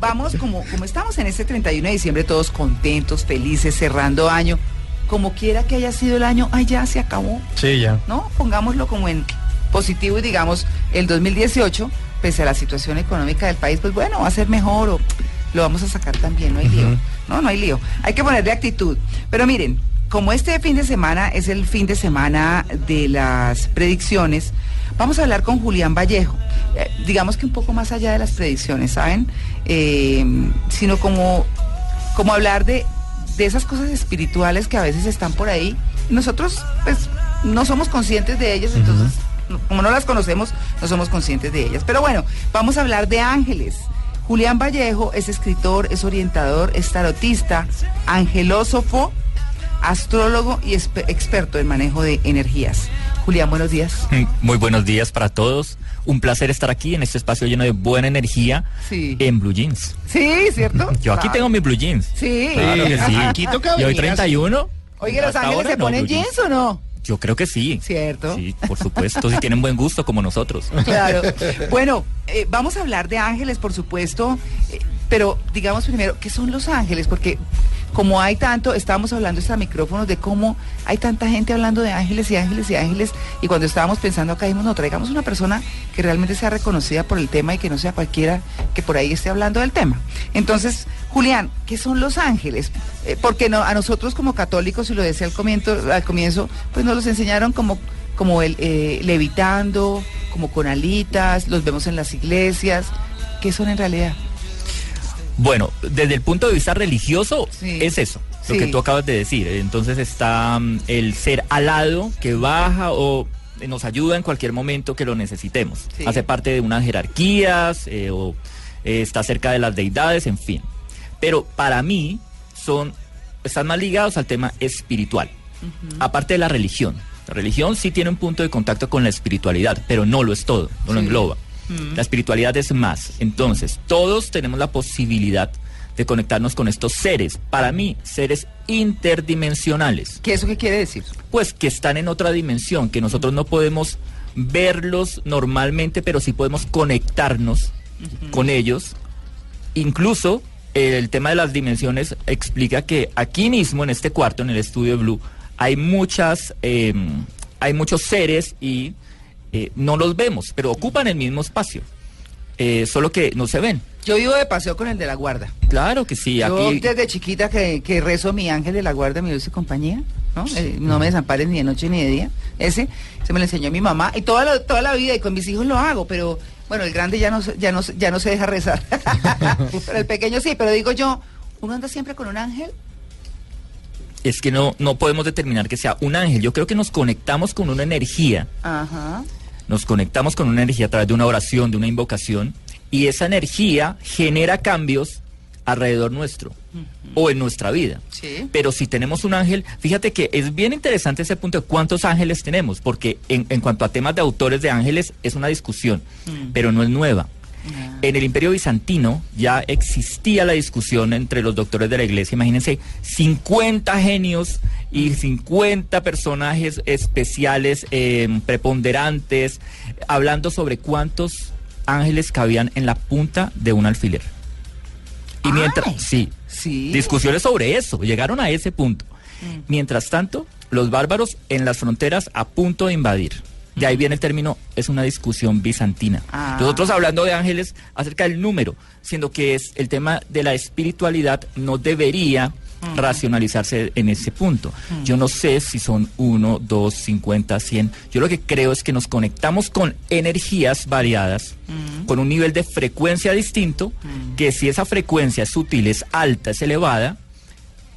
Vamos, como, como estamos en este 31 de diciembre, todos contentos, felices, cerrando año. Como quiera que haya sido el año, ay, ya se acabó. Sí, ya. ¿No? Pongámoslo como en positivo y digamos, el 2018, pese a la situación económica del país, pues bueno, va a ser mejor o lo vamos a sacar también, no hay lío. No, no hay lío. Hay que ponerle actitud. Pero miren, como este fin de semana es el fin de semana de las predicciones, vamos a hablar con Julián Vallejo. Eh, digamos que un poco más allá de las predicciones, ¿saben? Eh, sino como, como hablar de, de esas cosas espirituales que a veces están por ahí. Nosotros, pues, no somos conscientes de ellas, entonces, como no las conocemos, no somos conscientes de ellas. Pero bueno, vamos a hablar de ángeles. Julián Vallejo es escritor, es orientador, es tarotista, angelósofo, astrólogo y experto en manejo de energías. Julián, buenos días. Muy buenos días para todos. Un placer estar aquí en este espacio lleno de buena energía Sí. en Blue Jeans. Sí, ¿cierto? Yo aquí Claro. tengo mi Blue Jeans. Sí. Claro que sí. Aquí toca Y hoy venir 31. Oye, ¿los ángeles se no, ponen jeans o no? Yo creo que sí. ¿Cierto? Sí, por supuesto, si tienen buen gusto como nosotros. Claro. Bueno, eh, vamos a hablar de ángeles, por supuesto, eh, pero digamos primero, ¿qué son los ángeles? Porque como hay tanto, estábamos hablando extra micrófonos de cómo hay tanta gente hablando de ángeles y ángeles y ángeles, y cuando estábamos pensando acá dijimos, no, traigamos una persona que realmente sea reconocida por el tema y que no sea cualquiera que por ahí esté hablando del tema. Entonces, Julián, ¿qué son los ángeles? Eh, porque a nosotros como católicos, y lo decía al comienzo, al comienzo pues nos los enseñaron como como eh, levitando, como con alitas, los vemos en las iglesias. ¿Qué son en realidad? Bueno, desde el punto de vista religioso, Sí. es eso, lo que tú acabas de decir. Entonces está mm, el ser alado que baja o nos ayuda en cualquier momento que lo necesitemos. Sí. Hace parte de unas jerarquías eh, o eh, está cerca de las deidades, en fin. Pero para mí son, están más ligados al tema espiritual, aparte de la religión. La religión sí tiene un punto de contacto con la espiritualidad, pero no lo es todo, no lo Sí. Engloba. La espiritualidad es más. Entonces, todos tenemos la posibilidad de conectarnos con estos seres. Para mí, seres interdimensionales. ¿Qué eso qué quiere decir? Pues que están en otra dimensión, que nosotros no podemos verlos normalmente, pero sí podemos conectarnos con ellos. Incluso eh, el tema de las dimensiones explica que aquí mismo, en este cuarto, en el estudio Blue, hay muchas, eh, hay muchos seres y eh, no los vemos, pero ocupan el mismo espacio. Eh, solo que no se ven. Yo vivo de paseo con el de la guarda. Claro que sí, Yo aquí desde chiquita que, que rezo mi ángel de la guarda, mi dulce compañía, ¿no? Eh, no me desampares ni de noche ni de día. Ese se me lo enseñó mi mamá y toda la, toda la vida y con mis hijos lo hago, pero bueno, el grande ya no, se- ya no, ya no se deja rezar. pero el pequeño sí, pero digo yo, ¿uno anda siempre con un ángel? Es que no, no podemos determinar que sea un ángel. Yo creo que nos conectamos con una energía Ajá. nos conectamos con una energía a través de una oración, de una invocación, y esa energía genera cambios alrededor nuestro o en nuestra vida. Sí. Pero si tenemos un ángel, fíjate que es bien interesante ese punto de cuántos ángeles tenemos, porque en, en cuanto a temas de autores de ángeles es una discusión, pero no es nueva. En el imperio bizantino ya existía la discusión entre los doctores de la iglesia. Imagínense 50 genios y 50 personajes especiales, eh, preponderantes, hablando sobre cuántos ángeles cabían en la punta de un alfiler. Y mientras, Ay. sí, Sí. discusiones sobre eso, llegaron a ese punto. Mientras tanto, los bárbaros en las fronteras a punto de invadir. De ahí viene el término, es una discusión bizantina. Ah. Nosotros hablando de ángeles acerca del número, siendo que es el tema de la espiritualidad no debería racionalizarse en ese punto. Yo no sé si son uno, dos, cincuenta, cien. Yo lo que creo es que nos conectamos con energías variadas, con un nivel de frecuencia distinto, que si esa frecuencia es sutil, es alta, es elevada,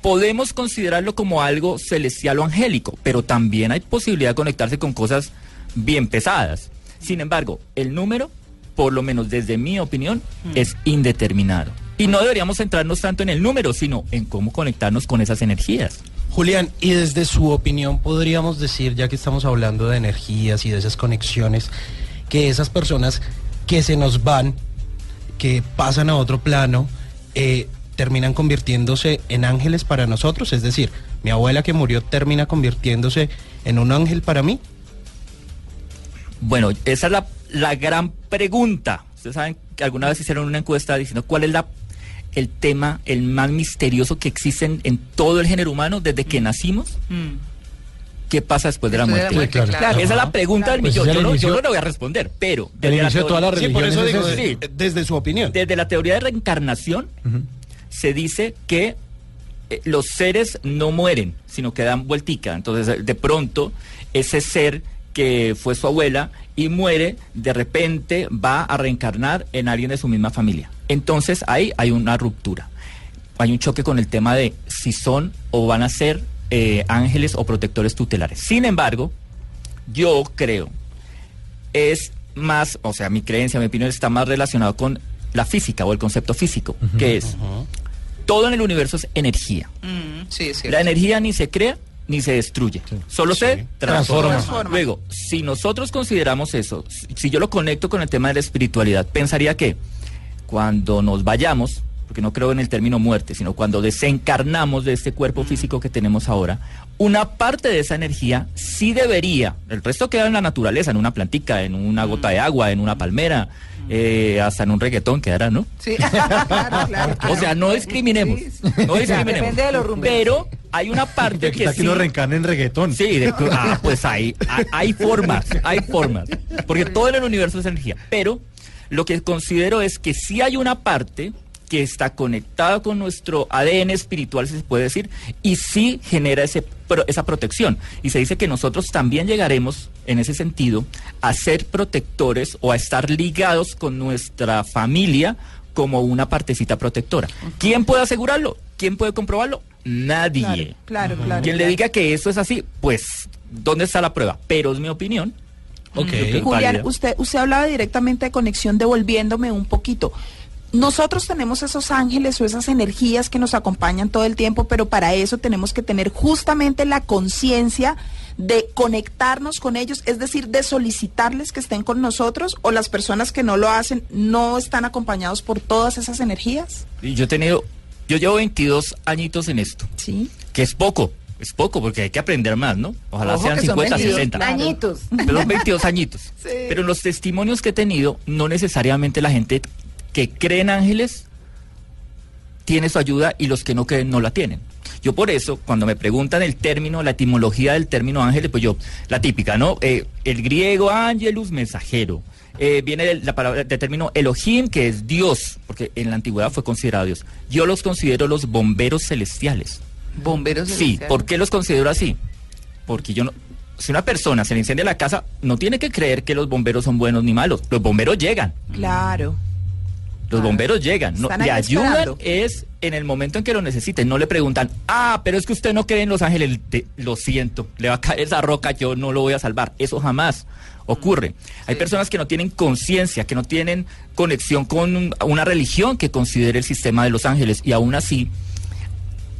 podemos considerarlo como algo celestial o angélico, pero también hay posibilidad de conectarse con cosas bien pesadas. Sin embargo, el número por lo menos desde mi opinión, es indeterminado. Y no deberíamos centrarnos tanto en el número, sino en cómo conectarnos con esas energías. Julián, y desde su opinión podríamos decir, ya que estamos hablando de energías y de esas conexiones, que esas personas que se nos van, que pasan a otro plano, eh, terminan convirtiéndose en ángeles para nosotros, es decir, mi abuela que murió termina convirtiéndose en un ángel para mí. Bueno, esa es la, la gran pregunta. Ustedes saben que alguna vez hicieron una encuesta diciendo cuál es la, el tema, el más misterioso que existe en, en todo el género humano desde que nacimos. ¿Qué pasa después de la la muerte? muerte, claro. Esa es la pregunta del Pues millón. Yo, no, yo no le voy a responder, pero El inicio de todas las Sí, por eso religiones digo, es ese. desde su opinión. desde la teoría de reencarnación se dice que eh, los seres no mueren, sino que dan vueltica. Entonces, de pronto, ese ser que fue su abuela y muere, de repente va a reencarnar en alguien de su misma familia. Entonces, ahí hay una ruptura. Hay un choque con el tema de si son o van a ser eh, ángeles o protectores tutelares. Sin embargo, yo creo es más, o sea, mi creencia, mi opinión está más relacionado con la física o el concepto físico, que es todo en el universo es energía. Mm, sí, es. La energía ni se crea ni se destruye, solo se transforma. Transforma. Luego, si nosotros consideramos eso, si yo lo conecto con el tema de la espiritualidad, pensaría que cuando nos vayamos, porque no creo en el término muerte, sino cuando desencarnamos de este cuerpo físico que tenemos ahora, una parte de esa energía sí debería, el resto queda en la naturaleza, en una plantica, en una gota de agua, en una palmera, eh, hasta en un reggaetón quedará, ¿no? Sí, claro, claro, O sea, no discriminemos. Sí, sí. No discriminemos. Depende de los rumberos. Pero hay una parte De que que sí. lo reencarne en reggaetón. Sí, de- ah, pues hay, hay, hay formas, hay formas. Porque todo en el universo es energía. Pero lo que considero es que sí hay una parte que está conectada con nuestro ADN espiritual, si se puede decir, y sí genera ese, pro- esa protección. Y se dice que nosotros también llegaremos, en ese sentido, a ser protectores o a estar ligados con nuestra familia como una partecita protectora. ¿Quién puede asegurarlo? ¿Quién puede comprobarlo? Nadie. Claro, claro. Quien le diga que eso es así, pues, ¿dónde está la prueba? Pero es mi opinión. Ok. Creo que es Julián, válida. usted, usted hablaba directamente de conexión, devolviéndome un poquito. Nosotros tenemos esos ángeles o esas energías que nos acompañan todo el tiempo, pero para eso tenemos que tener justamente la conciencia de conectarnos con ellos, es decir, de solicitarles que estén con nosotros o las personas que no lo hacen no están acompañados por todas esas energías. Y yo he tenido, yo llevo 22 añitos en esto, Sí. que es poco, es poco, porque hay que aprender más, ¿no? Ojalá Ojo sean que son 50, 22 60. Añitos. Pero son 22 añitos. Pero los testimonios que he tenido, no necesariamente la gente que cree en ángeles tiene su ayuda y los que no creen no la tienen. Yo por eso, cuando me preguntan el término, la etimología del término ángeles, pues yo, la típica, ¿no? Eh, el griego angelus, mensajero. Eh, viene del, la palabra, del término Elohim, que es Dios, porque en la antigüedad fue considerado Dios. Yo los considero los bomberos celestiales. Bomberos Sí, celestiales. ¿por qué los considero así? Porque yo no. Si una persona se le incendia la casa, no tiene que creer que los bomberos son buenos ni malos. Los bomberos llegan. Claro. Los bomberos llegan. No, le ayudan esperando. es en el momento en que lo necesiten. No le preguntan, ah, pero es que usted no cree en los ángeles. Te- lo siento, le va a caer esa roca, yo no lo voy a salvar. Eso jamás ocurre. Hay personas que no tienen conciencia, que no tienen conexión con un- una religión que considere el sistema de los ángeles. Y aún así,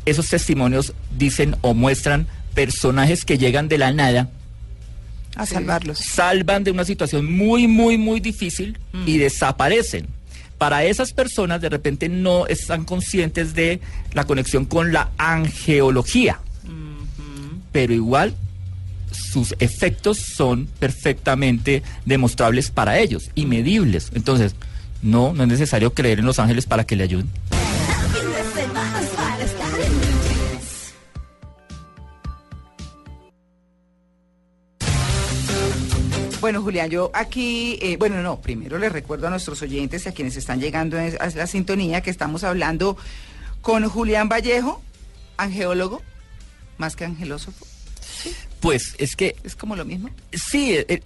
esos testimonios dicen o muestran personajes que llegan de la nada A salvarlos. salvan de una situación muy, muy, muy difícil y desaparecen. Para esas personas de repente no están conscientes de la conexión con la angeología, pero igual sus efectos son perfectamente demostrables para ellos y medibles. Entonces, no, no es necesario creer en los ángeles para que le ayuden. Bueno, Julián, yo aquí, eh, bueno, no, primero les recuerdo a nuestros oyentes y a quienes están llegando a la sintonía que estamos hablando con Julián Vallejo, angeólogo, más que angelósofo. Pues es que Es como lo mismo. Sí, eh,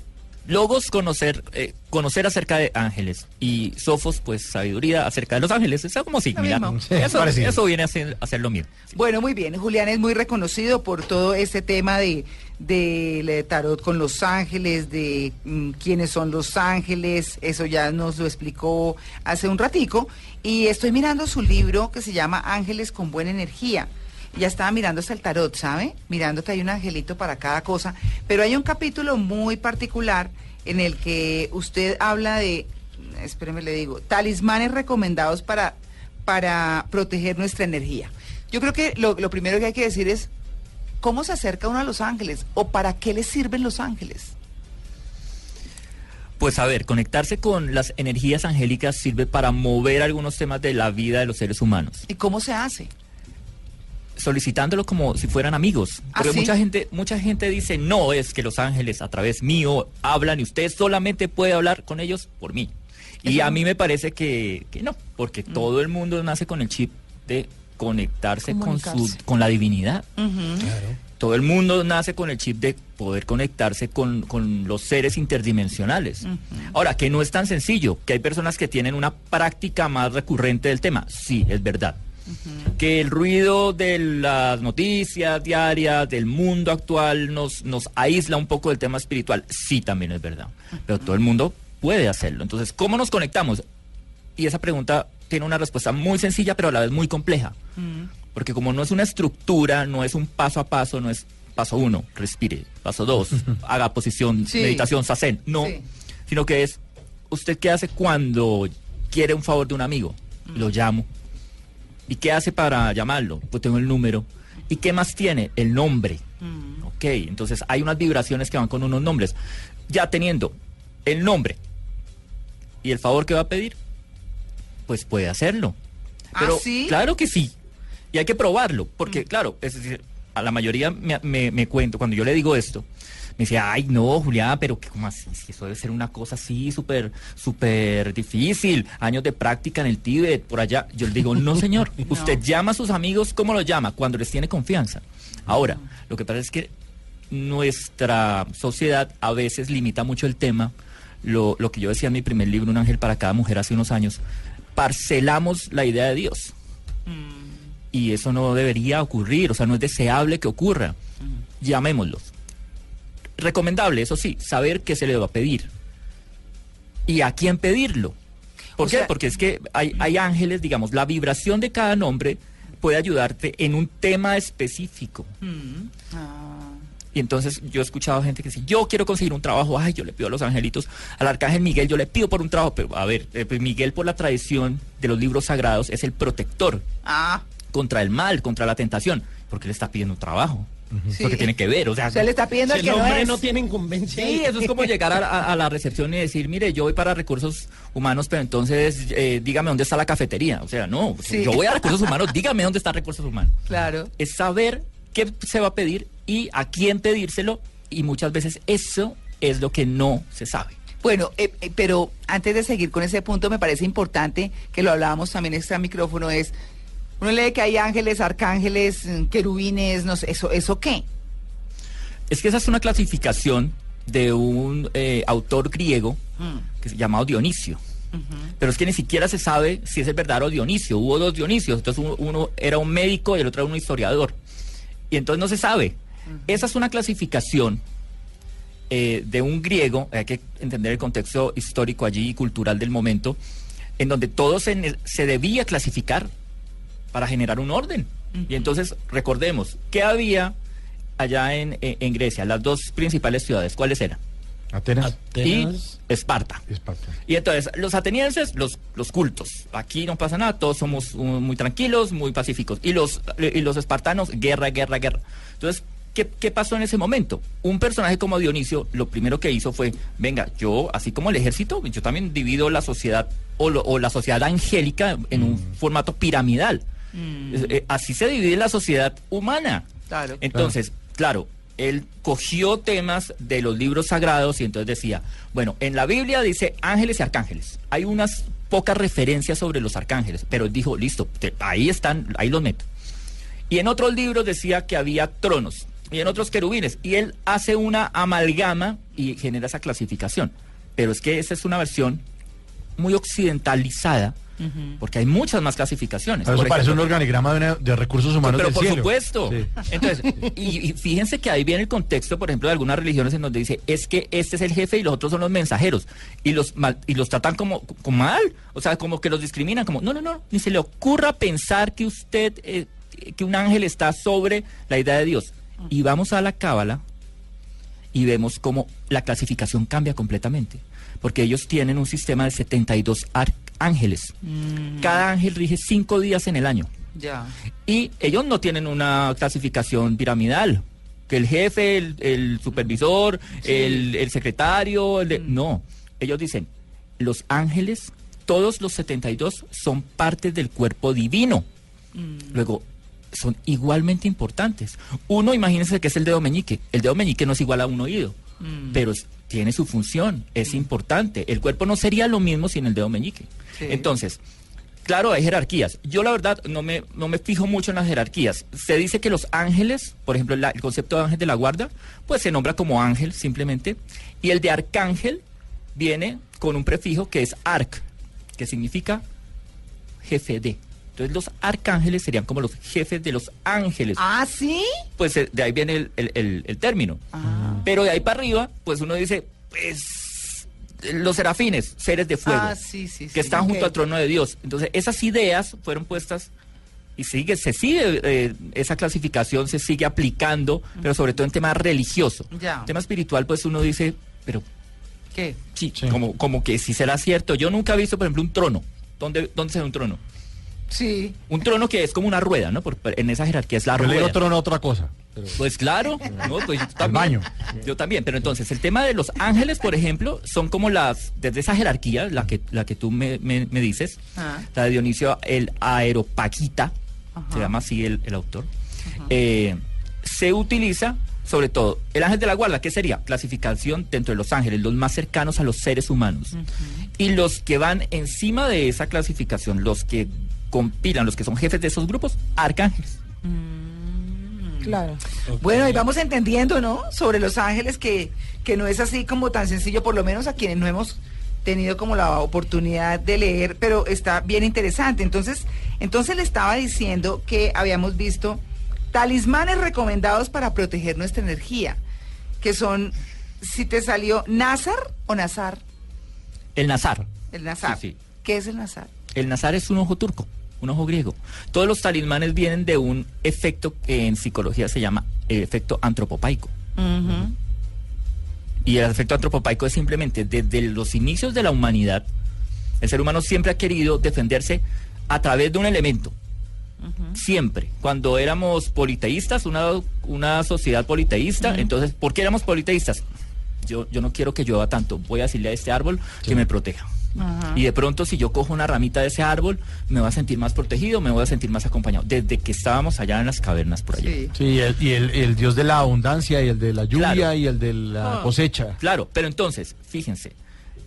Logos, conocer, eh, conocer acerca de ángeles. Y Sofos, pues sabiduría acerca de los ángeles. Es como similar. Sí, eso, eso viene a ser, a ser lo mismo. Bueno, muy bien. Julián es muy reconocido por todo este tema de del eh, tarot con los ángeles, de mm, quiénes son los ángeles. Eso ya nos lo explicó hace un ratico. Y estoy mirando su libro que se llama Ángeles con buena energía. Ya estaba mirando hasta el tarot, ¿sabe? Mirando que hay un angelito para cada cosa. Pero hay un capítulo muy particular en el que usted habla de, espéreme le digo, talismanes recomendados para, para proteger nuestra energía. Yo creo que lo, lo primero que hay que decir es, ¿cómo se acerca uno a los ángeles? ¿O para qué les sirven los ángeles? Pues a ver, conectarse con las energías angélicas sirve para mover algunos temas de la vida de los seres humanos. ¿Y cómo se hace? Solicitándolo como si fueran amigos. ¿Ah, Porque sí? mucha gente, mucha gente dice, no, es que los ángeles a través mío hablan y usted solamente puede hablar con ellos por mí. Y a mí me parece que, que no, porque Mm. todo el mundo nace con el chip de conectarse con, su, con la divinidad. Ujú. Todo el mundo nace con el chip de poder conectarse con, con los seres interdimensionales. Ahora, que no es tan sencillo, que hay personas que tienen una práctica más recurrente del tema. Sí, es verdad. Que el ruido de las noticias diarias, del mundo actual, nos, nos aísla un poco del tema espiritual. Sí, también es verdad. Pero todo el mundo puede hacerlo. Entonces, ¿cómo nos conectamos? Y esa pregunta tiene una respuesta muy sencilla, pero a la vez muy compleja. Porque como no es una estructura, no es un paso a paso, no es paso uno, respire, paso dos, haga posición, Sí. meditación, sasen, no, Sí. sino que es, ¿usted qué hace cuando quiere un favor de un amigo? Lo llamo. ¿Y qué hace para llamarlo? Pues tengo el número. ¿Y qué más tiene? El nombre. Ok, entonces hay unas vibraciones que van con unos nombres. Ya teniendo el nombre y el favor que va a pedir, pues puede hacerlo. ¿Ah, Pero sí? claro que sí. Y hay que probarlo, porque claro, es decir, a la mayoría me, me- me cuento, cuando yo le digo esto, me dice, ay no, Julián, pero que ¿cómo así? Si eso debe ser una cosa así súper, súper difícil, años de práctica en el Tíbet, por allá. Yo le digo, no señor, usted llama a sus amigos, ¿cómo los llama? Cuando les tiene confianza. Ahora, lo que pasa es que nuestra sociedad a veces limita mucho el tema, lo, lo que yo decía en mi primer libro, Un ángel para cada mujer, hace unos años, parcelamos la idea de Dios. Y eso no debería ocurrir, o sea, no es deseable que ocurra. Llamémoslos. Recomendable, eso sí, saber qué se le va a pedir. Y a quién pedirlo. ¿Por O qué? sea- Porque es que hay, hay ángeles, digamos, la vibración de cada nombre puede ayudarte en un tema específico. Y entonces yo he escuchado gente que dice, yo quiero conseguir un trabajo, ay, yo le pido a los angelitos, al arcángel Miguel, yo le pido por un trabajo, pero a ver, eh, pues Miguel por la tradición de los libros sagrados es el protector Ah, contra el mal, contra la tentación, porque le está pidiendo un trabajo. Sí. Lo que tiene que ver, o sea, se le está pidiendo Si el que no hombre es. no tiene incumbencia. Sí, eso es como llegar a, a- a la recepción y decir, mire, yo voy para recursos humanos, pero entonces eh, dígame dónde está la cafetería. O sea, no, Sí. yo voy a recursos humanos, dígame dónde está recursos humanos. Claro. Es saber qué se va a pedir y a quién pedírselo y muchas veces eso es lo que no se sabe. Bueno, eh, eh, pero antes de seguir con ese punto, me parece importante que lo hablábamos también extra micrófono, es, uno lee que hay ángeles, arcángeles, mm, querubines, no sé, ¿eso, eso qué? Es que esa es una clasificación de un eh, autor griego que se llamado Dionisio. Pero es que ni siquiera se sabe si es el verdadero Dionisio. Hubo dos Dionisios. Entonces uno, uno era un médico y el otro era un historiador. Y entonces no se sabe. Esa es una clasificación eh, de un griego, hay que entender el contexto histórico allí y cultural del momento, en donde todo se debía clasificar para generar un orden. Y entonces recordemos, ¿qué había allá en, en- en Grecia? Las dos principales ciudades, ¿cuáles eran? Atenas. Atenas. Y Esparta. Esparta. Y entonces, los atenienses, los, los cultos. Aquí no pasa nada, todos somos uh, muy tranquilos, muy pacíficos. Y los, y los espartanos, guerra, guerra, guerra. Entonces, ¿qué, qué pasó en ese momento? Un personaje como Dionisio, lo primero que hizo fue, venga, yo, así como el ejército, yo también divido la sociedad o, lo- o la sociedad angélica en un formato piramidal. Eh, así se divide la sociedad humana. Claro. Entonces, claro, él cogió temas de los libros sagrados y entonces decía, bueno, en la Biblia dice ángeles y arcángeles. Hay unas pocas referencias sobre los arcángeles, pero él dijo, listo, te- ahí están, ahí los meto. Y en otros libros decía que había tronos. y en otros querubines. Y él hace una amalgama y genera esa clasificación. Pero es que esa es una versión muy occidentalizada, porque hay muchas más clasificaciones. Eso Por parece un organigrama de, una- de recursos humanos pero del por cielo. supuesto. Sí. Entonces, y, y fíjense que ahí viene el contexto, por ejemplo, de algunas religiones en donde dice, es que este es el jefe y los otros son los mensajeros. Y los mal- y los tratan como, como mal. O sea, como que los discriminan, como, no, no, no, ni se le ocurra pensar que usted, eh, que un ángel está sobre la idea de Dios. Y vamos a la cábala y vemos cómo la clasificación cambia completamente. Porque ellos tienen un sistema de 72 arcángeles. Cada ángel rige cinco días en el año. Ya. Y ellos no tienen una clasificación piramidal. Que el jefe, el, el supervisor, el, el secretario, el de- no. Ellos dicen, los ángeles, todos los 72 son partes del cuerpo divino. Luego, son igualmente importantes. Uno, imagínense que es el dedo meñique. El dedo meñique no es igual a un oído, pero es- tiene su función, es importante. El cuerpo no sería lo mismo sin el dedo meñique. Sí. Entonces, Claro, hay jerarquías. Yo la verdad no me, no me fijo mucho en las jerarquías. Se dice que los ángeles, por ejemplo, la- el concepto de ángel de la guarda, pues se nombra como ángel simplemente. Y el de arcángel viene con un prefijo que es arc, que significa jefe de. Entonces los arcángeles serían como los jefes de los ángeles. Ah, ¿sí? Pues eh, de ahí viene el, el- el- el término. Ah. Pero de ahí para arriba, pues uno dice, pues los serafines, seres de fuego Ah, sí, sí, sí. que están junto al trono de Dios. Entonces, esas ideas fueron puestas y sigue, se sigue, eh, esa clasificación se sigue aplicando, pero sobre todo en tema religioso. Ya. tema espiritual, pues uno dice, pero ¿Qué? sí, Como, como que si será cierto. Yo nunca he visto, por ejemplo, un trono. ¿Dónde, dónde se ve un trono? Sí. Un trono que es como una rueda, ¿no? Por- en esa jerarquía es la Yo le rueda. digo trono otra cosa. pero- Pues claro, ¿no? Pues yo también. baño. Yo también, pero entonces el tema de los ángeles, por ejemplo, son como las, desde esa jerarquía, la que, la que tú me, me- me dices, Ah. la de Dionisio, el Aeropaquita, se llama así el, el autor, eh, se utiliza sobre todo el ángel de la guarda, ¿qué sería? Clasificación dentro de los ángeles, los más cercanos a los seres humanos. Y los que van encima de esa clasificación, los que compilan, los que son jefes de esos grupos, arcángeles. Claro. Bueno, y vamos entendiendo, ¿no? Sobre los ángeles que, que no es así como tan sencillo, por lo menos a quienes no hemos tenido como la oportunidad de leer, pero está bien interesante. Entonces, entonces le estaba diciendo que habíamos visto talismanes recomendados para proteger nuestra energía, que son, si te salió Nazar o Nazar, El Nazar. el Nazar. Sí, sí. ¿Qué es el Nazar? El nazar es un ojo turco, un ojo griego. Todos los talismanes vienen de un efecto que en psicología se llama el efecto antropopaico. Y el efecto antropopaico es simplemente desde los inicios de la humanidad, el ser humano siempre ha querido defenderse a través de un elemento. Siempre. Cuando éramos politeístas, una, una sociedad politeísta, entonces, ¿por qué éramos politeístas? Yo, yo no quiero que llueva tanto, voy a decirle a este árbol que me proteja. Y de pronto, si yo cojo una ramita de ese árbol, me voy a sentir más protegido, me voy a sentir más acompañado. Desde que estábamos allá en las cavernas por allá. Sí. Sí, y el, y el- el dios de la abundancia y el de la lluvia Claro. y el de la cosecha. Claro, pero entonces, fíjense,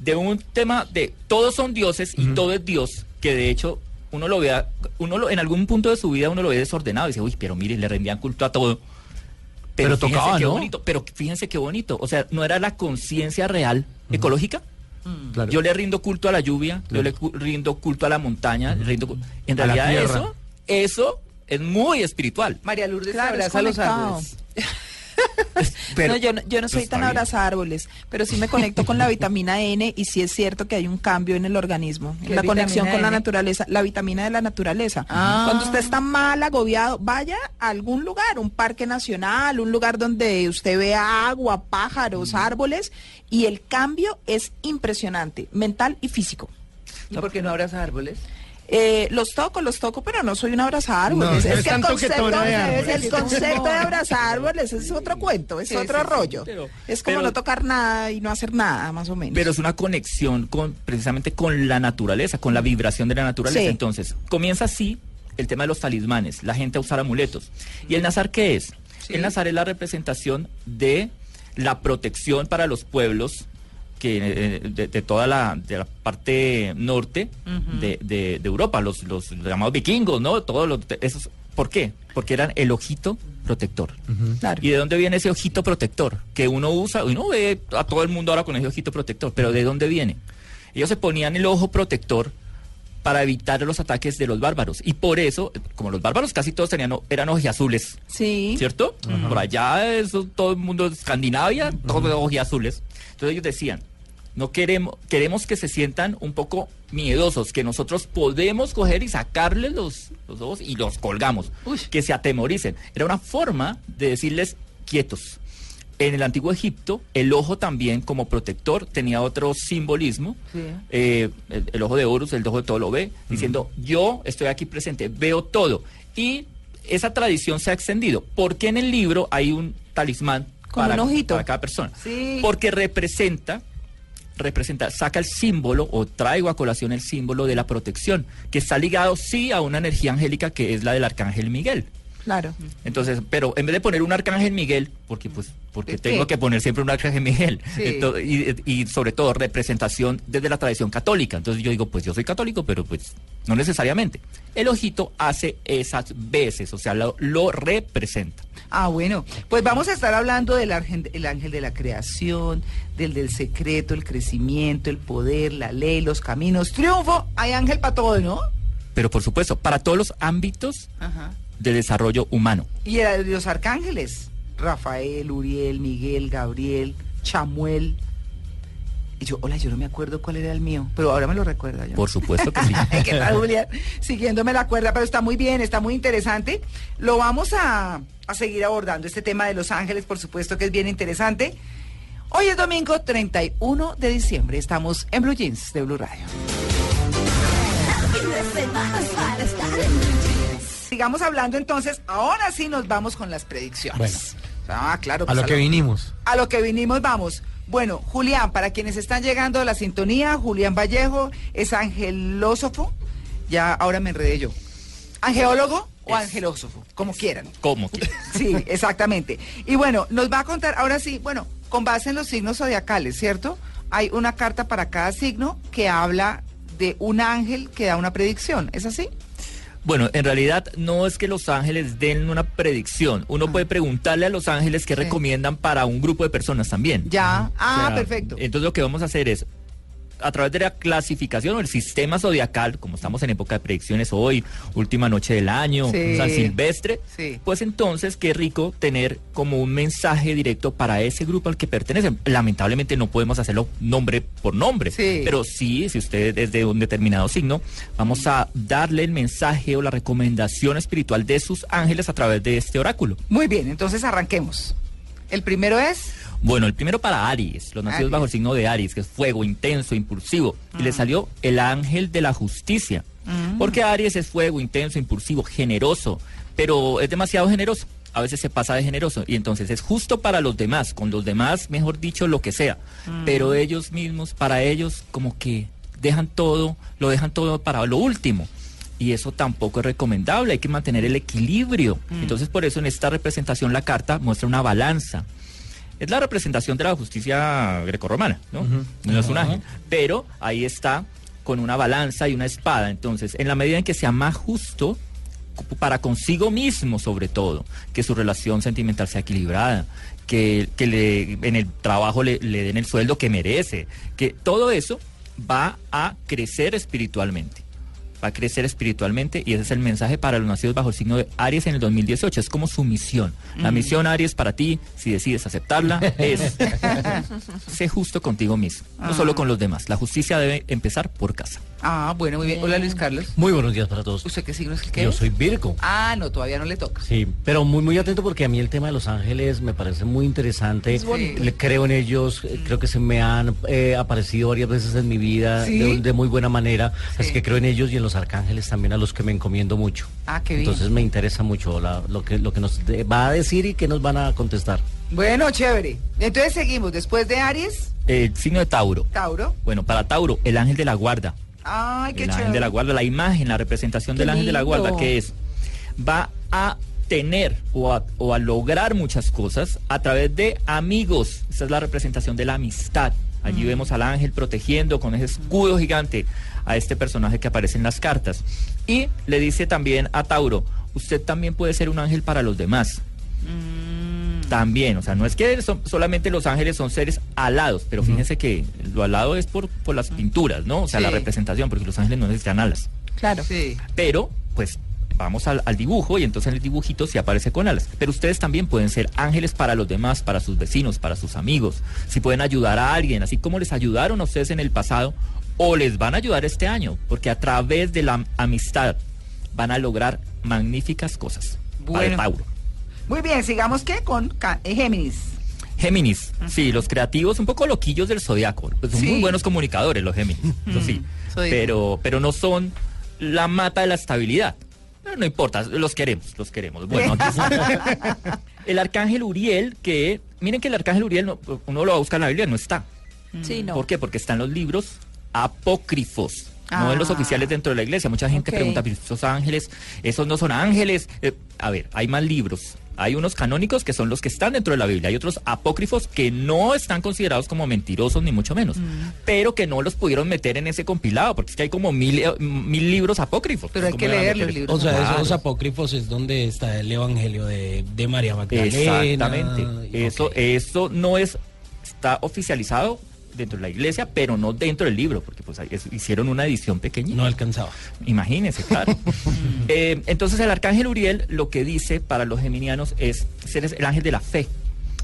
de un tema de todos son dioses y todo es Dios, que de hecho uno lo vea, uno lo, en algún punto de su vida uno lo ve desordenado y dice, uy, pero mire, le rendían culto a todo. Pero fíjense tocaba, qué ¿no? bonito, pero fíjense qué bonito. O sea, no era la conciencia real ecológica. Claro. Yo le rindo culto a la lluvia, yo le cu- rindo culto a la montaña, le rindo cu- en realidad eso, eso es muy espiritual. María Lourdes Claro, es a los árboles. Pero- no, yo no, yo no soy Está tan bien. abraza árboles, pero sí me conecto con la vitamina N y sí es cierto que hay un cambio en el organismo, ¿Qué en la conexión con la naturaleza, la vitamina de la naturaleza. Ah. Cuando usted está mal agobiado, vaya a algún lugar, un parque nacional, un lugar donde usted vea agua, pájaros, árboles y el cambio es impresionante, mental y físico. ¿Y por qué no abraza árboles? Eh, los toco, los toco, pero no soy una abrazárboles. No, es no es que el concepto, de árboles. el concepto de abrazárboles es otro cuento, es Sí, otro sí, sí, rollo. pero- es como pero- no tocar nada y no hacer nada, más o menos. Pero es una conexión con precisamente con la naturaleza, con la vibración de la naturaleza. Sí. Entonces, comienza así el tema de los talismanes, la gente a usar amuletos. ¿Y el nazar qué es? Sí. El nazar es la representación de la protección para los pueblos que eh, de, de toda la, de la parte norte de, de- de Europa, los, los llamados vikingos, ¿no? Todos los, esos, ¿Por qué? Porque eran el ojito protector. Claro. ¿Y de dónde viene ese ojito protector? Que uno usa, uno ve a todo el mundo ahora con ese ojito protector, pero ¿de dónde viene? Ellos se ponían el ojo protector para evitar los ataques de los bárbaros. Y por eso, como los bárbaros casi todos tenían, eran ojiazules, Sí. ¿cierto? Por allá, eso, todo el mundo de Escandinavia, todos ojiazules. Entonces ellos decían, no queremos, queremos que se sientan un poco miedosos, que nosotros podemos coger y sacarles los, los ojos y los colgamos, que se atemoricen. Era una forma de decirles quietos. En el antiguo Egipto, el ojo también como protector tenía otro simbolismo. Eh, el, el ojo de Horus, el ojo de todo lo ve, diciendo, yo estoy aquí presente, veo todo. Y esa tradición se ha extendido. porque en el libro hay un talismán Con para, un ojito. para cada persona? Sí. Porque representa, representa, saca el símbolo o traigo a colación el símbolo de la protección, que está ligado sí a una energía angélica que es la del arcángel Miguel. Claro. Entonces, pero en vez de poner un arcángel Miguel, porque pues porque ¿De tengo que poner siempre un arcángel Miguel, Sí. Y, y sobre todo representación desde la tradición católica. Entonces yo digo, pues yo soy católico, pero pues no necesariamente. El ojito hace esas veces, o sea, lo, lo representa. Ah, bueno, pues vamos a estar hablando del ángel, el ángel de la creación, del del secreto, el crecimiento, el poder, la ley, los caminos, triunfo. Hay ángel para todo, ¿no? Pero por supuesto, para todos los ámbitos Ajá. De desarrollo humano. Y era de los arcángeles, Rafael, Uriel, Miguel, Gabriel, Chamuel. Y yo, hola, yo no me acuerdo cuál era el mío, pero ahora me lo recuerda ya. Por supuesto que sí. ¿Qué tal, Julián? Siguiéndome la cuerda, pero está muy bien, está muy interesante. Lo vamos a, a seguir abordando, este tema de Los Ángeles, por supuesto que es bien interesante. Hoy es domingo 31 de diciembre, estamos en Blue Jeans de Blue Radio. Sigamos hablando entonces, ahora sí nos vamos con las predicciones. Ah, claro. A pues lo que vinimos. a lo que vinimos vamos. Bueno, Julián, para quienes están llegando a la sintonía, Julián Vallejo es angelósofo. Ya ahora me enredé yo. ¿Angeólogo o Es- angelósofo? Como quieran. ¿Cómo que? Sí, exactamente. Y bueno, nos va a contar, ahora sí, bueno, con base en los signos zodiacales, ¿cierto? Hay una carta para cada signo que habla de un ángel que da una predicción. ¿Es así? Bueno, en realidad no es que los ángeles den una predicción. Uno puede preguntarle a los ángeles qué Sí. recomiendan para un grupo de personas también. Ya. Ah, O sea, perfecto. Entonces lo que vamos a hacer es, a través de la clasificación o el sistema zodiacal, como estamos en época de predicciones hoy, última noche del año, Sí. San Silvestre, Sí. pues entonces qué rico tener como un mensaje directo para ese grupo al que pertenecen. Lamentablemente no podemos hacerlo nombre por nombre, Sí. pero sí, si usted es de un determinado signo, vamos a darle el mensaje o la recomendación espiritual de sus ángeles a través de este oráculo. Muy bien, entonces arranquemos. El primero es... Bueno, el primero para Aries, los nacidos Aries. bajo el signo de Aries, que es fuego, intenso, impulsivo. Y le salió el ángel de la justicia. Porque Aries es fuego, intenso, impulsivo, generoso, pero es demasiado generoso. A veces se pasa de generoso y entonces es justo para los demás, con los demás, mejor dicho, lo que sea. Pero ellos mismos, para ellos, como que dejan todo, lo dejan todo para lo último. Y eso tampoco es recomendable, hay que mantener el equilibrio. Entonces por eso en esta representación la carta muestra una balanza. Es la representación de la justicia grecorromana, ¿no? No es un ángel. Pero ahí está con una balanza y una espada. Entonces, en la medida en que sea más justo, para consigo mismo sobre todo, que su relación sentimental sea equilibrada, que, que le, en el trabajo le, le den el sueldo que merece, que todo eso va a crecer espiritualmente. Va a crecer espiritualmente y ese es el mensaje para los nacidos bajo el signo de Aries en el 2018. Es como su misión. La misión Aries para ti, si decides aceptarla, es sé justo contigo mismo, no solo con los demás. La justicia debe empezar por casa. Ah, bueno, muy bien. Hola Luis Carlos. Muy buenos días para todos. ¿Usted qué signo es el que Yo es? soy Virgo. Ah, no, todavía no le toca. Sí, pero muy muy atento porque a mí el tema de los ángeles me parece muy interesante. Es bonito. Le creo en ellos, eh, creo que se me han eh, aparecido varias veces en mi vida ¿Sí? de, de muy buena manera. Sí. Así que creo en ellos y en los arcángeles también a los que me encomiendo mucho. Ah, qué bien. Entonces me interesa mucho la- lo que lo que nos va a decir y que nos van a contestar. Bueno, chévere. Entonces seguimos. Después de Aries, El signo de Tauro. Tauro. Bueno, para Tauro, el ángel de la guarda. Ay, qué el chévere. ángel de la guarda, la imagen, la representación Qué del ángel de la guarda, que es, va a tener o a, o a lograr muchas cosas a través de amigos. Esa es la representación de la amistad. Allí vemos al ángel protegiendo con ese escudo gigante a este personaje que aparece en las cartas. Y le dice también a Tauro, usted también puede ser un ángel para los demás. También, o sea, no es que son- solamente los ángeles son seres alados, pero fíjense que lo alado es por, por las pinturas, ¿no? O sea, la representación, porque los ángeles no necesitan alas. Claro. Sí. Pero, pues, vamos al, al dibujo y entonces en el dibujito sí aparece con alas. Pero ustedes también pueden ser ángeles para los demás, para sus vecinos, para sus amigos. Si pueden ayudar a alguien, así como les ayudaron a ustedes en el pasado, o les van a ayudar este año, porque a través de la amistad van a lograr magníficas cosas. Para el Bueno. Tauro. Muy bien, sigamos ¿qué? con eh, Géminis. Géminis, sí, los creativos, un poco loquillos del zodiaco. Pues son Sí. muy buenos comunicadores los Géminis, eso sí. soy- Pero, pero no son la mata de la estabilidad. Pero no importa, los queremos, los queremos. Bueno, aquí está. el arcángel Uriel, que miren que el arcángel Uriel, no- uno lo va a buscar en la Biblia, no está. Sí, no. ¿Por qué? Porque están los libros apócrifos. No en los Ah. oficiales dentro de la iglesia. Mucha gente pregunta, "¿Pero esos ángeles, esos no son ángeles. Eh, a ver, hay más libros. Hay unos canónicos que son los que están dentro de la Biblia. Hay otros apócrifos que no están considerados como mentirosos, ni mucho menos. Mm. Pero que no los pudieron meter en ese compilado, porque es que hay como mil, eh, mil libros apócrifos. Pero hay ¿Cómo que leer los libros. O sea, Claro. esos apócrifos es donde está el evangelio de, de María Magdalena. Exactamente. Eso, eso no es, está oficializado dentro de la iglesia, pero no dentro del libro, porque pues ahí es- hicieron una edición pequeñita. No alcanzaba. Imagínense, claro. Eh, entonces el arcángel Uriel lo que dice para los geminianos es ser el ángel de la fe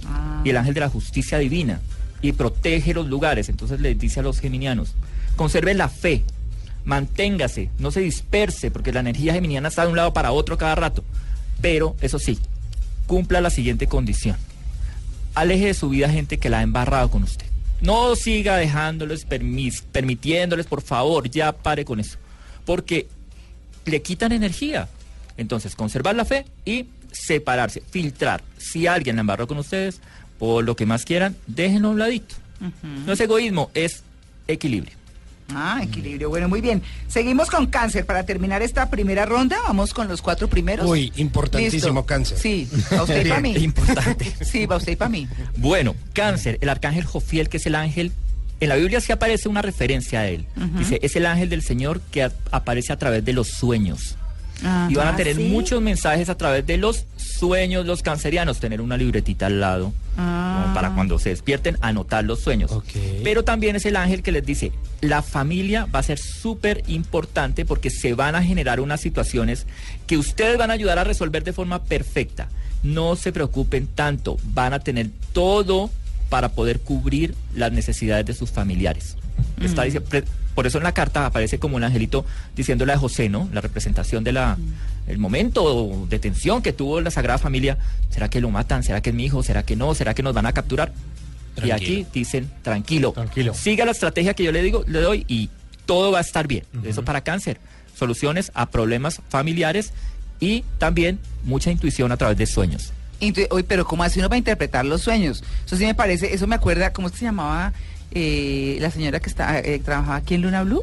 Ah. y el ángel de la justicia divina y protege los lugares. Entonces les dice a los geminianos, conserven la fe, manténgase, no se disperse, porque la energía geminiana está de un lado para otro cada rato. Pero, eso sí, cumpla la siguiente condición. Aleje de su vida gente que la ha embarrado con usted. No siga dejándoles, permis- permitiéndoles, por favor, ya pare con eso. Porque le quitan energía. Entonces, conservar la fe y separarse, filtrar. Si alguien la embarró con ustedes, por lo que más quieran, déjenlo a un ladito. No es egoísmo, es equilibrio. Ah, equilibrio. Bueno, muy bien. Seguimos con cáncer. Para terminar esta primera ronda, vamos con los cuatro primeros. Uy, importantísimo Listo. cáncer. Sí, para usted y para mí. Importante. Sí, para usted y para mí. Bueno, cáncer, el arcángel Jofiel, que es el ángel, en la Biblia sí aparece una referencia a él. Dice, es el ángel del Señor que a- aparece a través de los sueños. y van a Ah, tener ¿sí? muchos mensajes a través de los sueños los cancerianos, tener una libretita al lado, Ah. para cuando se despierten, anotar los sueños. Pero también es el ángel que les dice, la familia va a ser súper importante porque se van a generar unas situaciones que ustedes van a ayudar a resolver de forma perfecta. No se preocupen tanto, van a tener todo para poder cubrir las necesidades de sus familiares. Está dice- pre- por eso en la carta aparece como un angelito diciéndole a José, ¿no? La representación de la el momento de tensión que tuvo la Sagrada Familia. ¿Será que lo matan? ¿Será que es mi hijo? ¿Será que no? ¿Será que nos van a capturar? Y aquí dicen, tranquilo, Tranquilo. siga la estrategia que yo le digo, le doy y todo va a estar bien. Eso para cáncer. Soluciones a problemas familiares y también mucha intuición a través de sueños. Intu- Uy, pero ¿cómo hace uno para interpretar los sueños? Eso sí me parece, eso me acuerda, ¿cómo se llamaba eh, la señora que está, eh, trabajaba aquí en Luna Blue?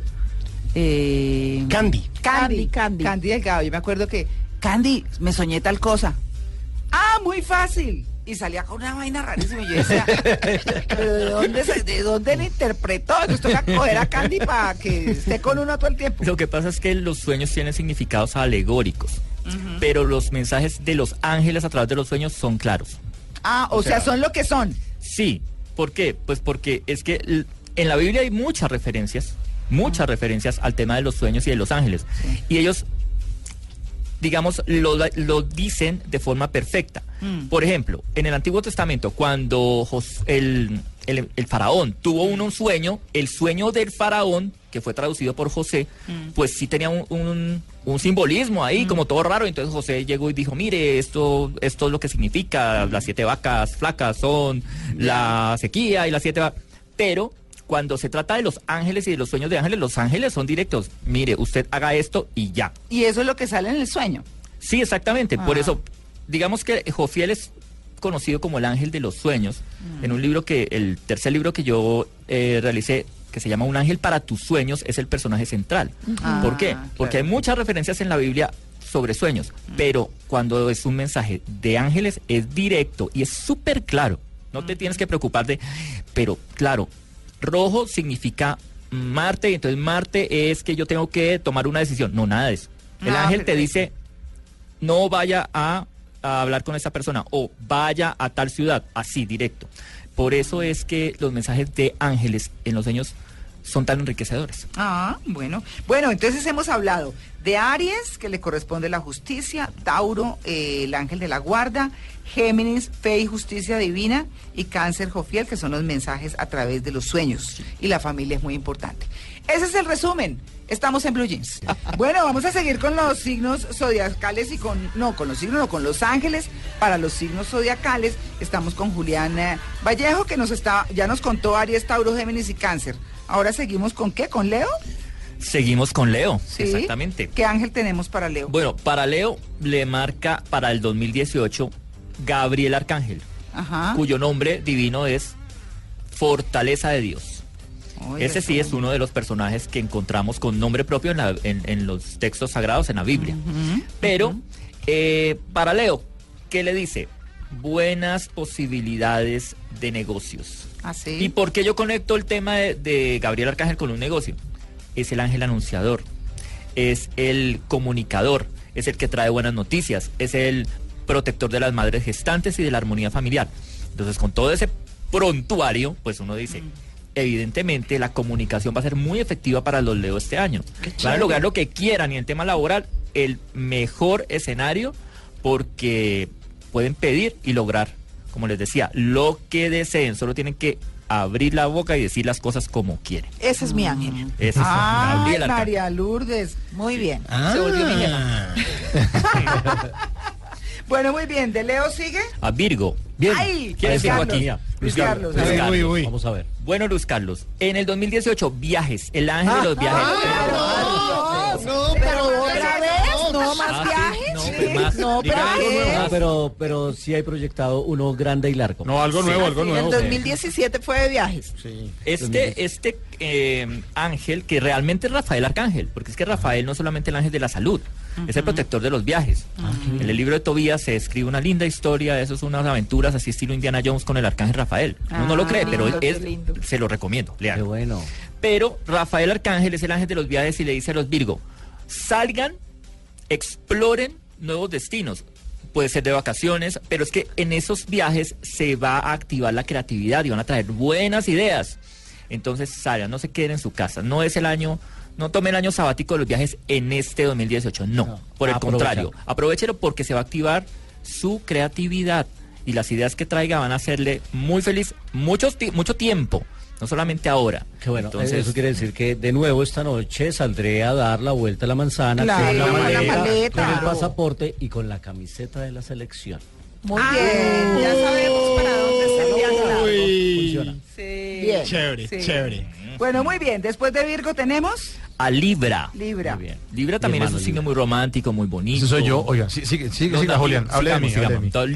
Eh, Candy. Candy, Candy, Candy. Delgado. Yo me acuerdo que, Candy, me soñé tal cosa. Ah, muy fácil. Y salía con una vaina rarísima. Y yo decía, ¿pero de dónde, se- de dónde le interpretó? Entonces toca coger a Candy para que esté con uno todo el tiempo. Lo que pasa es que los sueños tienen significados alegóricos, pero los mensajes de los ángeles a través de los sueños son claros. Ah, o, sea, son lo que son. Sí, ¿por qué? Pues porque es que en la Biblia hay muchas referencias, muchas referencias al tema de los sueños y de los ángeles. Y ellos, digamos, lo, lo dicen de forma perfecta. Por ejemplo, en el Antiguo Testamento, cuando Jos- el, el- el faraón tuvo un, un sueño, el sueño del faraón, que fue traducido por José, pues sí tenía un, un- un simbolismo ahí, como todo raro. Entonces José llegó y dijo, mire, esto, esto es lo que significa, las siete vacas flacas son la sequía y las siete vacas. Pero cuando se trata de los ángeles y de los sueños de ángeles, los ángeles son directos. Mire, usted haga esto y ya. Y eso es lo que sale en el sueño. Sí, exactamente. Por Ah. eso, digamos que Jofiel es conocido como el ángel de los sueños. Mm. En un libro que, el tercer libro que yo eh, realicé, que se llama Un ángel para tus sueños, es el personaje central. Ah, ¿Por qué? Porque hay muchas referencias en la Biblia sobre sueños, pero cuando es un mensaje de ángeles es directo y es súper claro. No te tienes que preocupar de, pero claro, rojo significa Marte, y entonces Marte es que yo tengo que tomar una decisión. No, nada de eso. El Ah, ángel te dice, no vaya a a hablar con esa persona o vaya a tal ciudad, así, directo. Por eso es que los mensajes de ángeles en los sueños son tan enriquecedores. Ah, bueno. Bueno, entonces hemos hablado de Aries, que le corresponde la justicia, Tauro, eh, el ángel de la guarda, Géminis, fe y justicia divina, y Cáncer, Jofiel, que son los mensajes a través de los sueños. Y la familia es muy importante. Ese es el resumen. Estamos en Blue Jeans. Bueno, vamos a seguir con los signos zodiacales y con, no, con los signos, no, con los ángeles para los signos zodiacales. Estamos con Julián Vallejo, que nos está, ya nos contó Aries, Tauro, Géminis y Cáncer. Ahora seguimos con qué, con Leo. Seguimos con Leo, Sí. exactamente. ¿Qué ángel tenemos para Leo? Bueno, para Leo le marca para el 2018 Gabriel Arcángel, Ajá. cuyo nombre divino es Fortaleza de Dios. Ese sí es uno de los personajes que encontramos con nombre propio en, la- en- en los textos sagrados en la Biblia. Pero eh, para Leo, ¿qué le dice? Buenas posibilidades de negocios. Así. ¿Y por qué yo conecto el tema de, de Gabriel Arcángel con un negocio? Es el ángel anunciador, es el comunicador, es el que trae buenas noticias, es el protector de las madres gestantes y de la armonía familiar. Entonces, con todo ese prontuario, pues uno dice, evidentemente la comunicación va a ser muy efectiva para los Leo este año. Van a lograr lo que quieran y en tema laboral, el mejor escenario porque pueden pedir y lograr, como les decía, lo que deseen. Solo tienen que abrir la boca y decir las cosas como quieren. Ese es mi ángel. Ese es Ay, Gabriel. María Lourdes. Muy bien. Ah. Se volvió mi. Bueno, muy bien. ¿De Leo sigue? A Virgo. Bien. Ay, ¿Quién es Luis Virgo Carlos. aquí? Luis Luis Carlos. Carlos. a ver. Carlos. Uy, uy. Vamos a ver. Bueno, Luz Carlos, en el 2018, viajes, el ángel de los viajes. No, pero otra vez, no más Ah, viajes. No, pues más. No, pero. Ah, pero, pero sí hay proyectado uno grande y largo. No, algo nuevo, algo El nuevo. 2017 fue de viajes. Este, este eh, ángel, que realmente es Rafael Arcángel, porque es que Rafael no es solamente el ángel de la salud, es el protector de los viajes. En el libro de Tobías se escribe una linda historia, eso son unas aventuras así estilo Indiana Jones con el arcángel Rafael. Uno no lo Ah, cree, pero lindo, qué es, lindo. se lo recomiendo, Qué lean. bueno. Pero Rafael Arcángel es el ángel de los viajes y le dice a los Virgo, salgan, exploren nuevos destinos. Puede ser de vacaciones, pero es que en esos viajes se va a activar la creatividad y van a traer buenas ideas. Entonces salgan, no se queden en su casa. No es el año, no tomen el año sabático de los viajes en este 2018. No, No, por el aprovecha. contrario, aprovechelo porque se va a activar su creatividad y las ideas que traiga van a hacerle muy feliz mucho, ti- mucho tiempo, no solamente ahora. Qué bueno. Entonces, Eso quiere decir que de nuevo esta noche saldré a dar la vuelta a la manzana Claro, con, la con la maleta, maleta. con el pasaporte y con la camiseta de la selección. Muy Ah, bien. Ya sabemos para dónde. Funciona. Sí. Bien. Chévere, Sí. chévere. Bueno, muy bien. Después de Virgo tenemos a Libra. Libra. Muy bien. Libra también es un signo Libra. muy romántico, muy bonito. Ese soy yo. Oiga, sigue, sigue, No, siga, Julián. Hable de mí,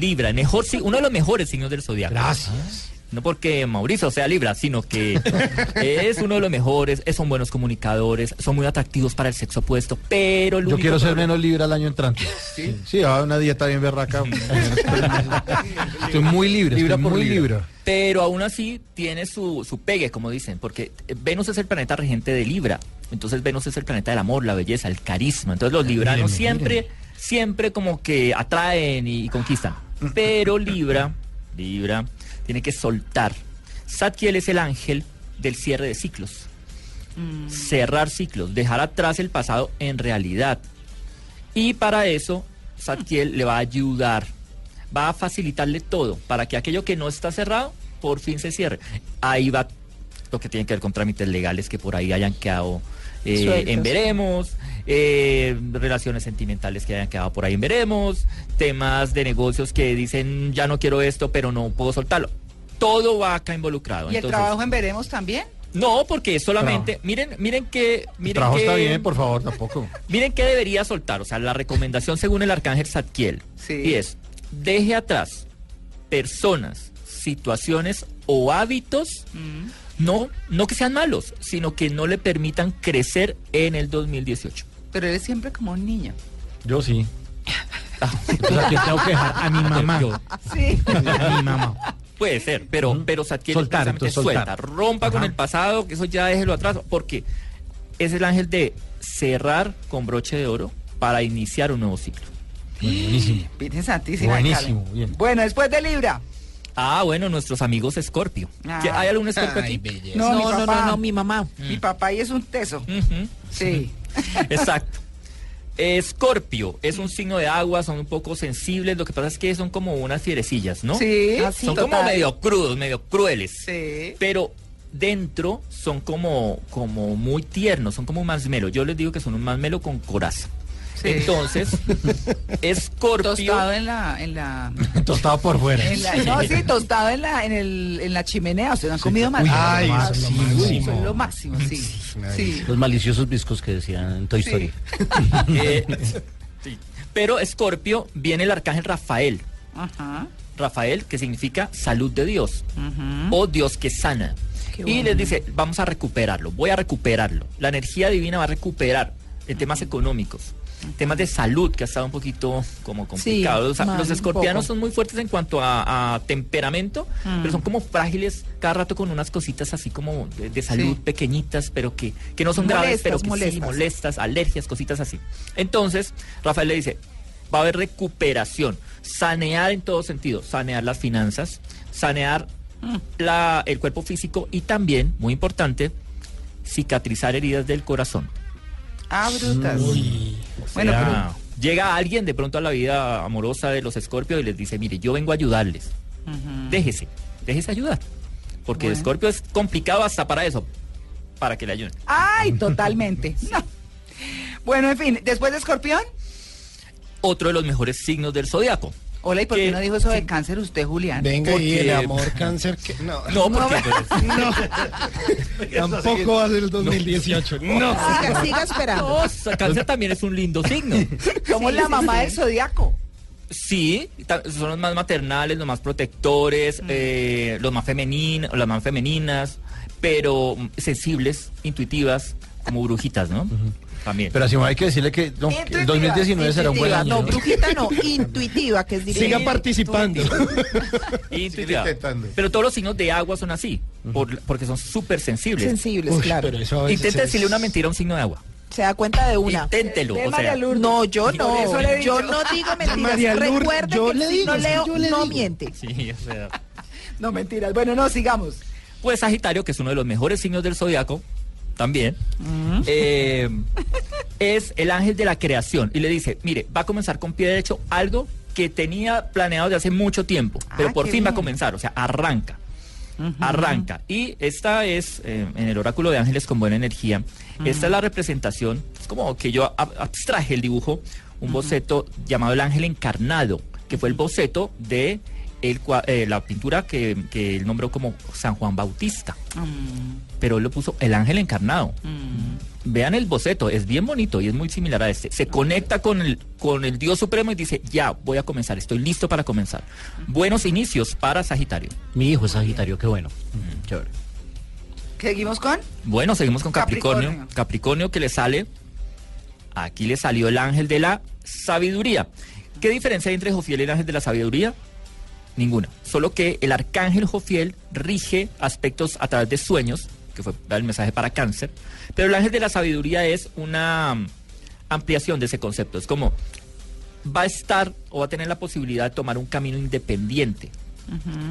Libra, mejor uno de los mejores signos del zodiaco. Gracias. No porque Mauricio sea Libra, sino que es uno de los mejores, eh, son buenos comunicadores, son muy atractivos para el sexo opuesto, pero el Yo quiero ser menos libre al año entrante. Sí, sí, va a una dieta bien berraca. Estoy muy libre, Libra estoy por muy libra. libre. Pero aún así tiene su, su pegue, como dicen, porque eh, Venus es el planeta regente de Libra. Entonces Venus es el planeta del amor, la belleza, el carisma. Entonces los libranos siempre, siempre como que atraen y, y conquistan. Pero Libra, Libra, tiene que soltar. Satkiel es el ángel del cierre de ciclos. Cerrar ciclos, dejar atrás el pasado en realidad. Y para eso, Satkiel le va a ayudar, va a facilitarle todo para que aquello que no está cerrado, por fin se cierre. Ahí va lo que tiene que ver con trámites legales que por ahí hayan quedado eh, en veremos, eh, relaciones sentimentales que hayan quedado por ahí en veremos, temas de negocios que dicen ya no quiero esto, pero no puedo soltarlo. Todo va acá involucrado. y el trabajo en veremos también. No, porque es solamente, miren, miren que, El miren trabajo que, está bien, por favor, tampoco. Miren qué debería soltar, o sea, la recomendación según el arcángel Zadkiel. Sí. Y es, deje atrás personas, situaciones o hábitos, no, no que sean malos, sino que no le permitan crecer en el 2018. Pero eres siempre como un niño. Yo sí. Entonces aquí tengo que dejar a mi mamá. Yo- Sí. A mi mamá. puede ser, pero, pero Zadkiel Soltar, entonces soltar. suelta, rompa con el pasado, que eso ya déjelo atrás, porque es el ángel de cerrar con broche de oro para iniciar un nuevo ciclo. Buenísimo. Santísima. Buenísimo, bien. Bueno, después de Libra. Ah, bueno, nuestros amigos Escorpio. Ah. ¿Qué- ¿Hay algún Escorpio Ay, aquí? No, No, no, no, no, mi mamá. Mi papá y es un teso. Ujú. Sí. Exacto. Escorpio es un signo de agua, son un poco sensibles, lo que pasa es que son como unas fierecillas, ¿no? Sí. son como medio crudos, medio crueles. Sí. Pero dentro son como, como muy tiernos, son como un masmelo. Yo les digo que son un masmelo con coraza. Sí. Entonces, Escorpio... Tostado en la, en la, Tostado por fuera. en la- no, sí, tostado en la, en el, en la chimenea. ¿Ustedes han comido más? Uy, Ay, lo sí, máximo. Son lo máximo, sí. Sí. Los maliciosos viscos que decían en Toy Sí. Story. Eh, sí. Pero Escorpio viene el arcángel Rafael. Ajá. Rafael, que significa salud de Dios Ujú. o Dios que sana. Qué Y bueno. les dice, vamos a recuperarlo, voy a recuperarlo. La energía divina va a recuperar en temas económicos, temas de salud, que ha estado un poquito como complicado. Los escorpianos son muy fuertes en cuanto a, a temperamento, Mm. pero son como frágiles cada rato con unas cositas así como de, de salud Sí. pequeñitas, pero que, que no son graves, pero que sí, molestas. molestas, alergias, cositas así. Entonces, Rafael le dice, va a haber recuperación, sanear en todo sentido, sanear las finanzas, sanear Mm. la, el cuerpo físico y también, muy importante, cicatrizar heridas del corazón. Ah, brutas. Uy. Bueno, O sea, pero- llega alguien de pronto a la vida amorosa de los escorpios y les dice, mire, yo vengo a ayudarles. Déjese, déjese ayudar. Porque el Bueno. escorpio es complicado hasta para eso, para que le ayuden. Ay, totalmente. No. Bueno, en fin, después de Escorpión. Otro de los mejores signos del zodiaco. Hola, ¿y por qué no dijo eso de sí. cáncer usted, Julián? Venga, y Porque- el amor, cáncer, que no. No, porque Tampoco va a ser el 2018. No. Siga, siga esperando. no, cáncer también es un lindo signo. Somos Sí, la mamá sí. del zodiaco. Sí, son los más maternales, los más protectores, eh, los más femeninos, las más femeninas, pero mm, sensibles, intuitivas, como brujitas, ¿no? También. Pero así hay que decirle que, no, el 2019 será un buen año. No, brujita no, intuitiva, que es Siga diferente. participando. Intuitiva. intentando. Pero todos los signos de agua son así, por- porque son súper sensibles. Sensibles, Uy, claro. Intenta es- decirle una mentira a un signo de agua. Se da cuenta de una. Inténtelo. Ve, O María sea, Lourdes. No, yo no. le Yo no digo mentiras. María Lourdes, Recuerde yo que le el digo, Leo yo le no digo. miente. sí, o sea. No, mentiras. Bueno, no, sigamos. Pues Sagitario, que es uno de los mejores signos del zodiaco, también, eh, es el ángel de la creación. Y le dice, mire, va a comenzar con pie derecho algo que tenía planeado de hace mucho tiempo, pero Ah, por qué fin va a comenzar, o sea, arranca. Arranca. Y esta es, eh, en el oráculo de ángeles con buena energía, esta es la representación, es como que yo ab- abstraje el dibujo, un boceto llamado el ángel encarnado, que fue el boceto de el eh, la pintura que, que él nombró como San Juan Bautista pero él lo puso el ángel encarnado. Vean el boceto, es bien bonito y es muy similar a este. Se conecta con el, con el Dios Supremo y dice, ya, voy a comenzar, estoy listo para comenzar. Buenos inicios para Sagitario. Mi hijo es Sagitario, qué bueno. Chévere. Seguimos con. Bueno, seguimos con Capricornio. Capricornio. Capricornio, que le sale, aquí le salió el ángel de la sabiduría. ¿Qué diferencia hay entre Jofiel y el ángel de la sabiduría? Ninguna. Solo que el arcángel Jofiel rige aspectos a través de sueños, que fue el mensaje para cáncer, pero el ángel de la sabiduría es una mm, ampliación de ese concepto. Es como va a estar o va a tener la posibilidad de tomar un camino independiente.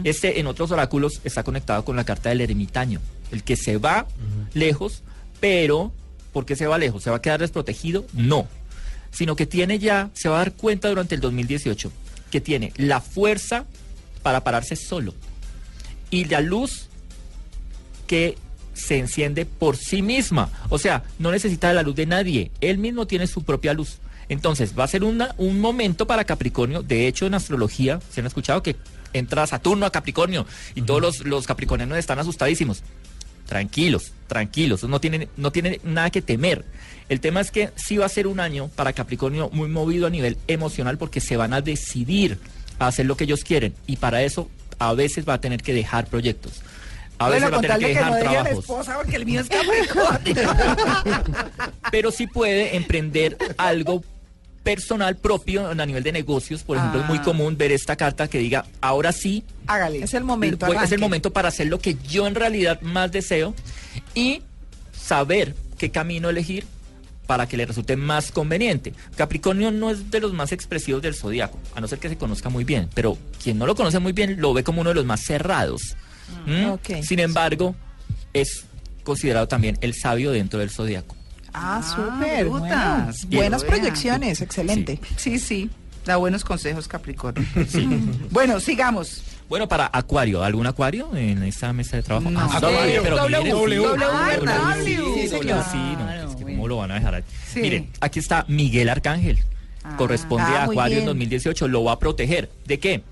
Este en otros oráculos está conectado con la carta del ermitaño, el que se va lejos, pero ¿por qué se va lejos? ¿Se va a quedar desprotegido? No, sino que tiene ya, se va a dar cuenta durante el 2018 que tiene la fuerza para pararse solo y la luz que se enciende por sí misma. O sea, no necesita de la luz de nadie. Él mismo tiene su propia luz. Entonces, va a ser una- un momento para Capricornio. De hecho, en astrología, se han escuchado que entra Saturno a Capricornio y todos los, los capricornianos están asustadísimos. Tranquilos, tranquilos, no tienen, no tienen nada que temer. El tema es que sí va a ser un año para Capricornio muy movido a nivel emocional porque se van a decidir a hacer lo que ellos quieren y para eso a veces va a tener que dejar proyectos. A veces va a tener que que no dejar la trabajos. esposa porque el mío es pero sí puede emprender algo personal propio a nivel de negocios. Por ejemplo, es muy Ah. común ver esta carta que diga, ahora sí, Hágale. Es el momento. pues, es el momento para hacer lo que yo en realidad más deseo y saber qué camino elegir para que le resulte más conveniente. Capricornio no es de los más expresivos del zodiaco, a no ser que se conozca muy bien, pero quien no lo conoce muy bien lo ve como uno de los más cerrados. ¿Mm? ok. Sin embargo, es considerado también el sabio dentro del zodiaco. Ah, súper. bueno. brutas. Buenas proyecciones, excelente. Sí, sí. Da buenos consejos, Capricornio. Bueno, sigamos. Bueno, para Acuario, ¿algún Acuario en esta mesa de trabajo? No. Ah, Acuario, pero W, W, sí, W, ah, ¿cómo lo van a dejar ahí? Sí. Miren, aquí está Miguel Arcángel. Corresponde Ah, a Acuario en bien. 2018. Lo va a proteger. ¿De qué?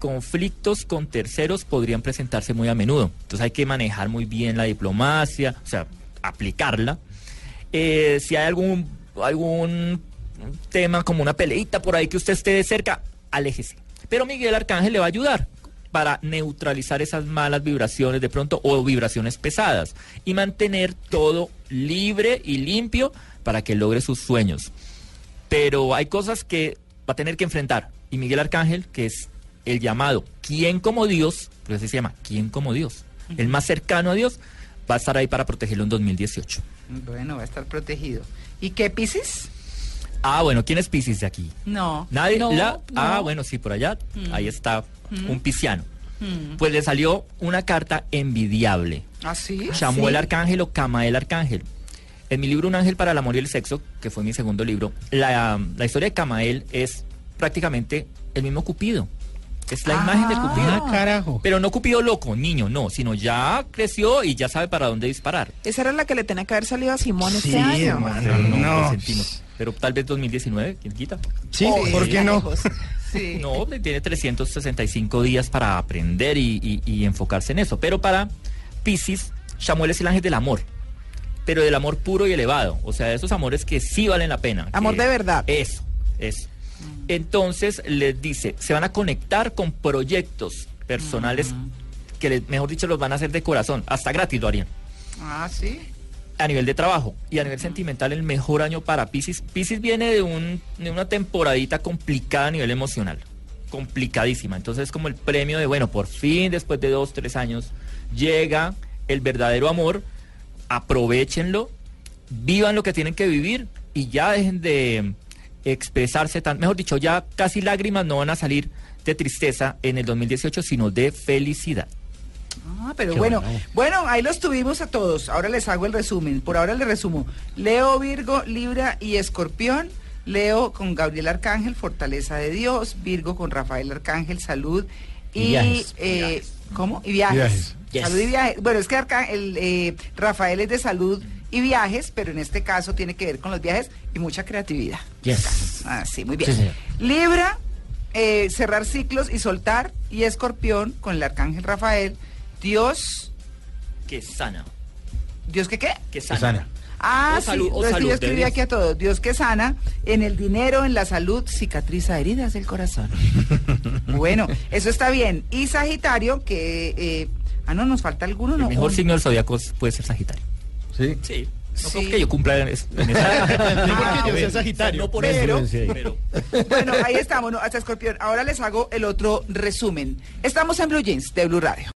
Conflictos con terceros podrían presentarse muy a menudo. Entonces hay que manejar muy bien la diplomacia, o sea, aplicarla. Eh, si hay algún, algún tema como una peleita por ahí que usted esté de cerca, aléjese. Pero Miguel Arcángel le va a ayudar para neutralizar esas malas vibraciones de pronto o vibraciones pesadas y mantener todo libre y limpio para que logre sus sueños. Pero hay cosas que va a tener que enfrentar. Y Miguel Arcángel, que es el llamado ¿Quién como Dios? Pues así se llama, ¿Quién como Dios? El más cercano a Dios va a estar ahí para protegerlo en 2018. Bueno, va a estar protegido. ¿Y qué, Piscis? Ah, bueno, ¿quién es Piscis de aquí? No. Nadie. No, la- Ah, no. bueno, sí, por allá. Mm. Ahí está Mm. un pisciano. Mm. Pues le salió una carta envidiable. ¿Ah, sí? Samuel ¿Sí? Arcángel o Camael Arcángel. En mi libro Un ángel para el amor y el sexo, que fue mi segundo libro, la, la historia de Camael es prácticamente el mismo Cupido. Es la imagen de Cupido. Ah, carajo. Pero no Cupido loco, niño, no, sino ya creció y ya sabe para dónde disparar. Esa era la que le tenía que haber salido a Simón este Sí, año. hermano. No, No. lo sentimos. Pero tal vez 2019, ¿quién quita? Sí, ¿por qué no? Sí. No, tiene 365 días para aprender y, y- y enfocarse en eso. Pero para Pisces, Samuel es el ángel del amor. Pero del amor puro y elevado. O sea, de esos amores que sí valen la pena. Amor de verdad. Eso, eso. Entonces les dice, se van a conectar con proyectos personales que, les- mejor dicho, los van a hacer de corazón. Hasta gratis lo harían. Ah, sí. A nivel de trabajo y a nivel sentimental, el mejor año para Pisces. Pisces viene de, un, de una temporadita complicada a nivel emocional. Complicadísima. Entonces es como el premio de, bueno, por fin, después de dos, tres años, llega el verdadero amor. Aprovechenlo, vivan lo que tienen que vivir y ya dejen de expresarse tan. Mejor dicho, ya casi lágrimas no van a salir de tristeza en el 2018, sino de felicidad. Ah, pero Qué bueno, bueno. bueno, ahí los tuvimos a todos. Ahora les hago el resumen. Por ahora les resumo. Leo, Virgo, Libra y Escorpión. Leo con Gabriel Arcángel, Fortaleza de Dios. Virgo con Rafael Arcángel, Salud. Y, Y viajes. eh, ¿cómo? Y viajes. Viajes. Yes. Salud y viajes. Bueno, es que Arca- el, eh, Rafael es de salud y viajes, pero en este caso tiene que ver con los viajes y mucha creatividad. Yes. Ah, sí, muy bien. Sí. Libra, eh, cerrar ciclos y soltar. Y Escorpión con el Arcángel Rafael. Dios, Que sana. ¿Dios que qué? Que Que sana. Ah, O sí, salud- o entonces salud yo escribí Dios. aquí a todos. Dios que sana, en el dinero, en la salud, cicatriza heridas del corazón. bueno, eso está bien. Y Sagitario, que... eh, ah, no, nos falta alguno, El ¿no? mejor Un- signo del zodiaco puede ser Sagitario. Sí. Sí. No Sí. creo que yo cumpla en, es- en esa. No porque yo Ah, sea Sagitario. No por Pero- eso. Pero. Bueno, ahí estamos, ¿no? Hasta Escorpión. Ahora les hago el otro resumen. Estamos en Blue Jeans de Blue Radio.